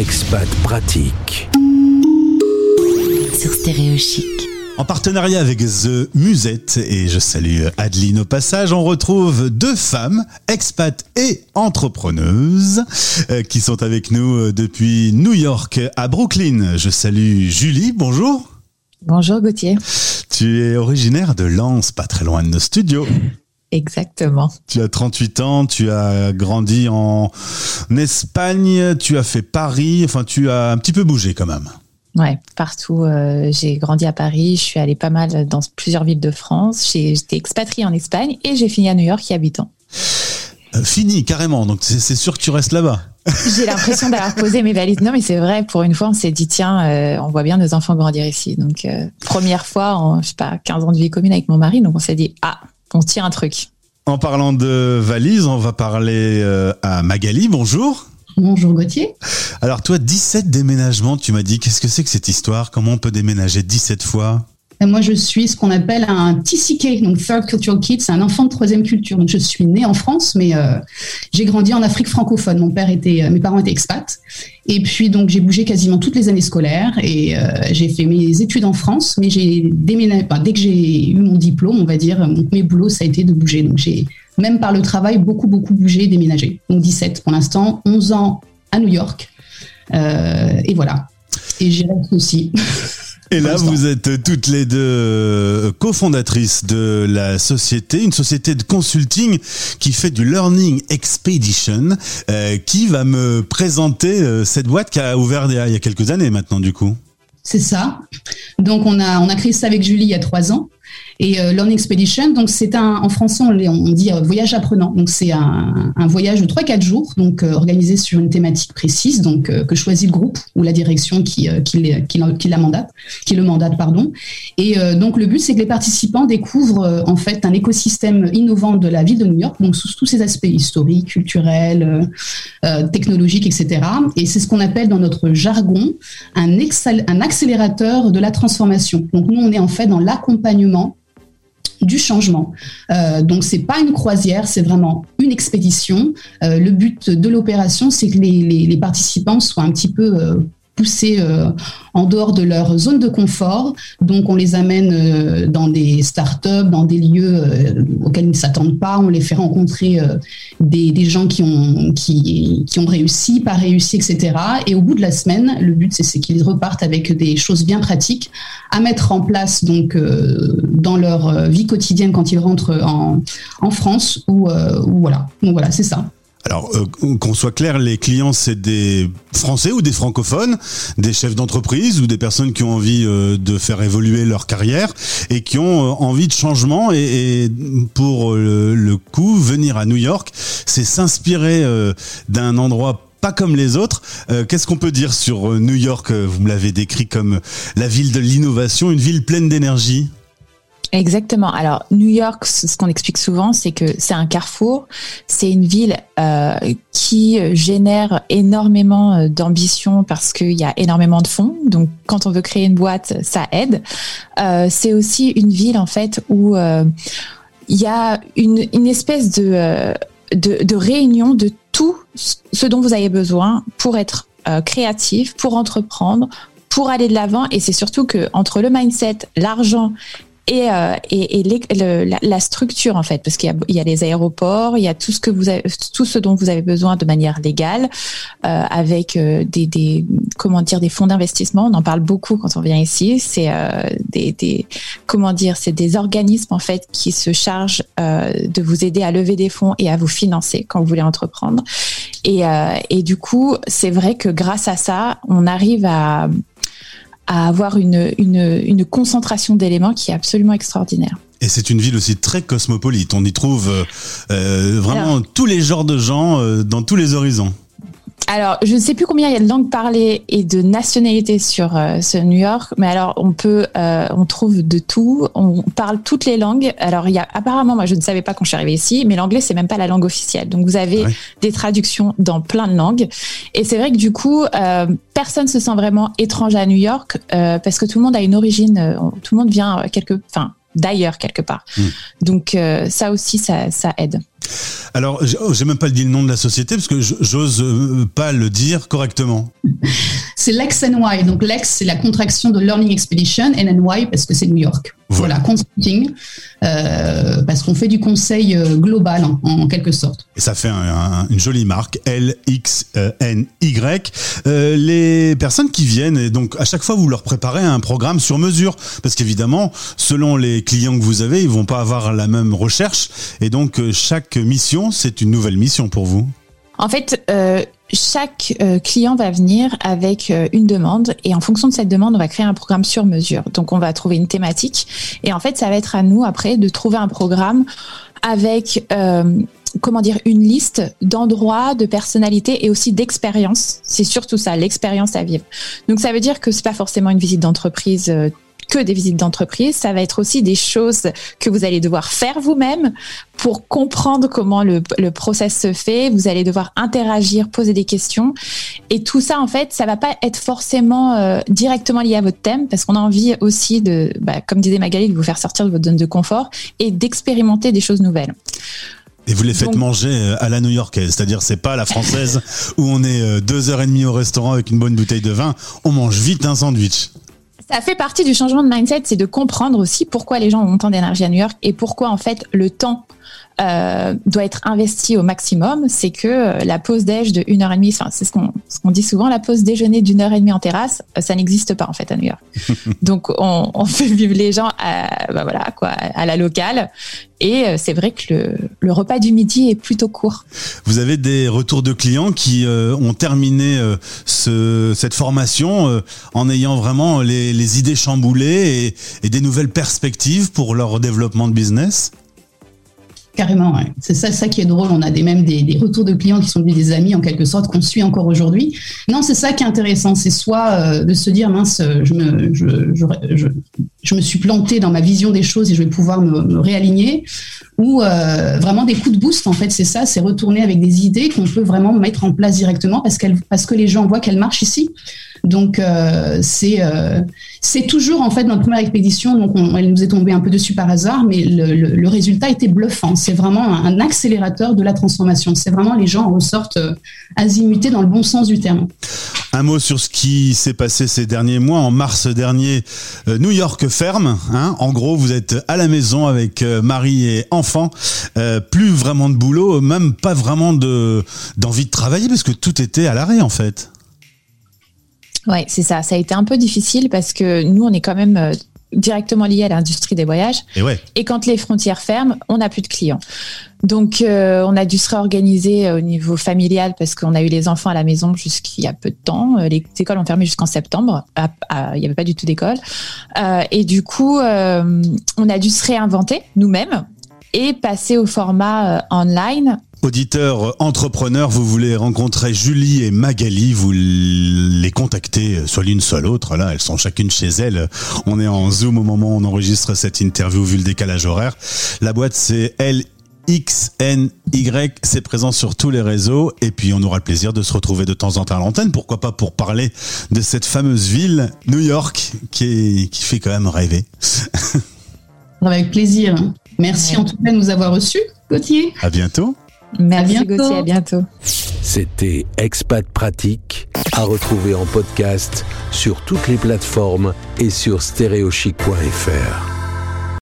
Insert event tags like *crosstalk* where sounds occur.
expat pratique. Sur Stéréo Chic. En partenariat avec The Musette, et je salue Adeline au passage, on retrouve deux femmes, expats et entrepreneuses, euh, qui sont avec nous euh, depuis New York à Brooklyn. Je salue Julie, bonjour. Bonjour Gauthier. Tu es originaire de Lens, pas très loin de nos studios. Exactement. Tu as 38 ans, tu as grandi en Espagne, tu as fait Paris, enfin tu as un petit peu bougé quand même. Ouais, partout. Euh, j'ai grandi à Paris, je suis allée pas mal dans plusieurs villes de France. J'étais expatriée en Espagne et j'ai fini à New York il y a 8 ans. Euh, fini, carrément. Donc c'est sûr que tu restes là-bas. *laughs* J'ai l'impression d'avoir posé mes valises. Non, mais c'est vrai. Pour une fois, on s'est dit tiens, euh, on voit bien nos enfants grandir ici. Donc première fois en je sais pas 15 ans de vie commune avec mon mari. Donc on s'est dit ah, on tient un truc. En parlant de valises, on va parler à Magali. Bonjour. Bonjour Gauthier. Alors toi, 17 déménagements, tu m'as dit, qu'est-ce que c'est que cette histoire? Comment on peut déménager 17 fois? Moi, je suis ce qu'on appelle un TCK, donc Third Cultural Kid, c'est un enfant de troisième culture. Donc, je suis née en France, mais euh, j'ai grandi en Afrique francophone. Mon père était, euh, mes parents étaient expats, et puis donc j'ai bougé quasiment toutes les années scolaires et euh, j'ai fait mes études en France, mais j'ai déménagé. dès que j'ai eu mon diplôme, on va dire, mon premier boulot, ça a été de bouger. Donc, j'ai même par le travail beaucoup beaucoup bougé, déménagé. Donc 17 pour l'instant, 11 ans à New York, et voilà. Et j'y reste aussi. *laughs* Et là, vous êtes toutes les deux euh, cofondatrices de la société, une société de consulting qui fait du Learning Expedition, euh, qui va me présenter euh, cette boîte qui a ouvert il y a quelques années maintenant, du coup. C'est ça. Donc, on a, on a créé ça avec Julie il y a trois ans. Et euh, Learning Expedition, donc c'est un, en français on, dit euh, voyage apprenant. Donc c'est un, voyage de 3-4 jours, donc euh, organisé sur une thématique précise, donc que choisit le groupe ou la direction qui, qui, qui, qui, le mandate, pardon. Et donc le but c'est que les participants découvrent en fait un écosystème innovant de la ville de New York, donc sous tous ces aspects historiques, culturels, technologiques, etc. Et c'est ce qu'on appelle dans notre jargon un, un accélérateur de la transformation. Donc nous on est en fait dans l'accompagnement du changement. Euh, donc c'est pas une croisière, c'est vraiment une expédition. Euh, le but de l'opération, c'est que les, participants soient un petit peu euh, poussés euh, en dehors de leur zone de confort. Donc, on les amène euh, dans des startups, dans des lieux euh, auxquels ils ne s'attendent pas. On les fait rencontrer des, gens qui ont, réussi, pas réussi, etc. Et au bout de la semaine, le but, c'est qu'ils repartent avec des choses bien pratiques à mettre en place donc dans leur vie quotidienne quand ils rentrent en, France ou. Donc voilà, c'est ça. Alors, euh, qu'on soit clair, les clients, c'est des Français ou des francophones, des chefs d'entreprise ou des personnes qui ont envie euh, de faire évoluer leur carrière et qui ont euh, envie de changement. Et, et pour le, coup, venir à New York, c'est s'inspirer d'un endroit pas comme les autres. Qu'est-ce qu'on peut dire sur New York? Vous me l'avez décrit comme la ville de l'innovation, une ville pleine d'énergie. Exactement. Alors New York, ce qu'on explique souvent, c'est que c'est un carrefour, c'est une ville euh, qui génère énormément euh, d'ambition parce qu'il y a énormément de fonds. Donc quand on veut créer une boîte, ça aide. Euh, c'est aussi une ville en fait où euh, il y a une, espèce de, euh, de, de réunion de tout ce dont vous avez besoin pour être créatif, pour entreprendre, pour aller de l'avant. Et c'est surtout que entre le mindset, l'argent et, euh, et, et la, structure en fait, parce qu'il y, y, a les aéroports, il y a tout ce que vous avez, tout ce dont vous avez besoin de manière légale, euh, avec euh, des, des, comment dire des fonds d'investissement. On en parle beaucoup quand on vient ici. C'est euh, des, des, comment dire, c'est des organismes en fait qui se chargent euh, de vous aider à lever des fonds et à vous financer quand vous voulez entreprendre. Et, et du coup, c'est vrai que grâce à ça, on arrive à à avoir une, une, une concentration d'éléments qui est absolument extraordinaire. Et c'est une ville aussi très cosmopolite. On y trouve euh, euh vraiment tous les genres de gens euh, dans tous les horizons. Alors, je ne sais plus combien il y a de langues parlées et de nationalités sur euh, ce New York, mais alors on peut, euh, on trouve de tout. On parle toutes les langues. Alors, il y a apparemment, moi, je ne savais pas quand je suis arrivée ici, mais l'anglais c'est même pas la langue officielle. Donc, vous avez des traductions dans plein de langues. Et c'est vrai que du coup, euh, personne se sent vraiment étranger à New York parce que tout le monde a une origine. tout le monde vient quelque, enfin, d'ailleurs quelque part. Mm. Donc ça aussi, ça, ça aide. Alors, oh, j'ai même pas dit le nom de la société parce que j'ose euh, pas le dire correctement. *laughs* C'est Lex NY. Donc, Lex, c'est la contraction de Learning Expedition et NY parce que c'est New York. Voilà, consulting, euh, parce qu'on fait du conseil euh, global en, quelque sorte. Et ça fait une jolie marque, L-X-N-Y. Euh, les personnes qui viennent, et donc à chaque fois vous leur préparez un programme sur mesure, parce qu'évidemment, selon les clients que vous avez, ils vont pas avoir la même recherche, et donc chaque mission, c'est une nouvelle mission pour vous. En fait, chaque euh, client va venir avec euh, une demande et en fonction de cette demande, on va créer un programme sur mesure. Donc on va trouver une thématique et en fait, ça va être à nous après de trouver un programme avec euh, comment dire une liste d'endroits, de personnalités et aussi d'expériences. C'est surtout ça, l'expérience à vivre. Donc ça veut dire que c'est pas forcément une visite d'entreprise que des visites d'entreprise, ça va être aussi des choses que vous allez devoir faire vous-même pour comprendre comment le, le process se fait. Vous allez devoir interagir, poser des questions. Et tout ça, en fait, ça va pas être forcément euh, directement lié à votre thème parce qu'on a envie aussi de, bah, comme disait Magali, de vous faire sortir de votre zone de confort et d'expérimenter des choses nouvelles. Et vous les faites manger euh, à la new-yorkaise, c'est-à-dire c'est pas la française où on est euh, deux heures et demie au restaurant avec une bonne bouteille de vin, on mange vite un sandwich. Ça fait partie du changement de mindset, c'est de comprendre aussi pourquoi les gens ont autant d'énergie à New York et pourquoi en fait le temps euh, doit être investi au maximum, c'est que euh, la pause déj de 1h30, enfin, c'est ce qu'on ce qu'on dit souvent, la pause déjeuner d'une heure et demie en terrasse, euh, ça n'existe pas en fait à New York. *laughs* Donc on, on, fait vivre les gens à, bah voilà, quoi, à la locale. Et c'est vrai que le, repas du midi est plutôt court. Vous avez des retours de clients qui ont terminé ce, cette formation en ayant vraiment les, idées chamboulées et des nouvelles perspectives pour leur développement de business? Carrément, c'est ça, qui est drôle. On a des, même des, retours de clients qui sont devenus des amis en quelque sorte qu'on suit encore aujourd'hui. Non, c'est ça qui est intéressant, c'est soit euh, de se dire mince, je me, je, me suis planté dans ma vision des choses et je vais pouvoir me, réaligner, ou euh, vraiment des coups de boost. En fait, c'est ça, c'est retourner avec des idées qu'on peut vraiment mettre en place directement parce parce que les gens voient qu'elles marchent ici. Donc euh, c'est c'est toujours en fait notre première expédition, donc elle nous est tombée un peu dessus par hasard, mais le, le résultat était bluffant c'est vraiment un accélérateur de la transformation. C'est vraiment les gens ressortent euh, azimutés dans le bon sens du terme. Un mot sur ce qui s'est passé ces derniers mois. En mars dernier, euh, New York ferme. Hein. En gros, vous êtes à la maison avec euh, mari et enfants. plus vraiment de boulot, même pas vraiment de d'envie de travailler parce que tout était à l'arrêt en fait. Ouais, c'est ça. Ça a été un peu difficile parce que nous, on est quand même directement lié à l'industrie des voyages. Et, ouais. et quand les frontières ferment, on n'a plus de clients. Donc, euh, on a dû se réorganiser euh, au niveau familial parce qu'on a eu les enfants à la maison jusqu'il y a peu de temps. Euh, les écoles ont fermé jusqu'en septembre. Il n'y avait pas du tout d'école. Euh, et du coup, on a dû se réinventer nous-mêmes et passer au format online Auditeurs, entrepreneurs, vous voulez rencontrer Julie et Magali, vous les contactez soit l'une soit l'autre. Là, elles sont chacune chez elles. On est en Zoom au moment où on enregistre cette interview vu le décalage horaire. La boîte c'est LXNY, c'est présent sur tous les réseaux et puis on aura le plaisir de se retrouver de temps en temps à l'antenne, pourquoi pas pour parler de cette fameuse ville, New York, qui, qui fait quand même rêver. *laughs* Avec plaisir. Merci en tout cas de nous avoir reçus, Gauthier. À bientôt. Merci Gauthier, à bientôt. C'était Expat Pratique, à retrouver en podcast sur toutes les plateformes et sur stéréochic.fr.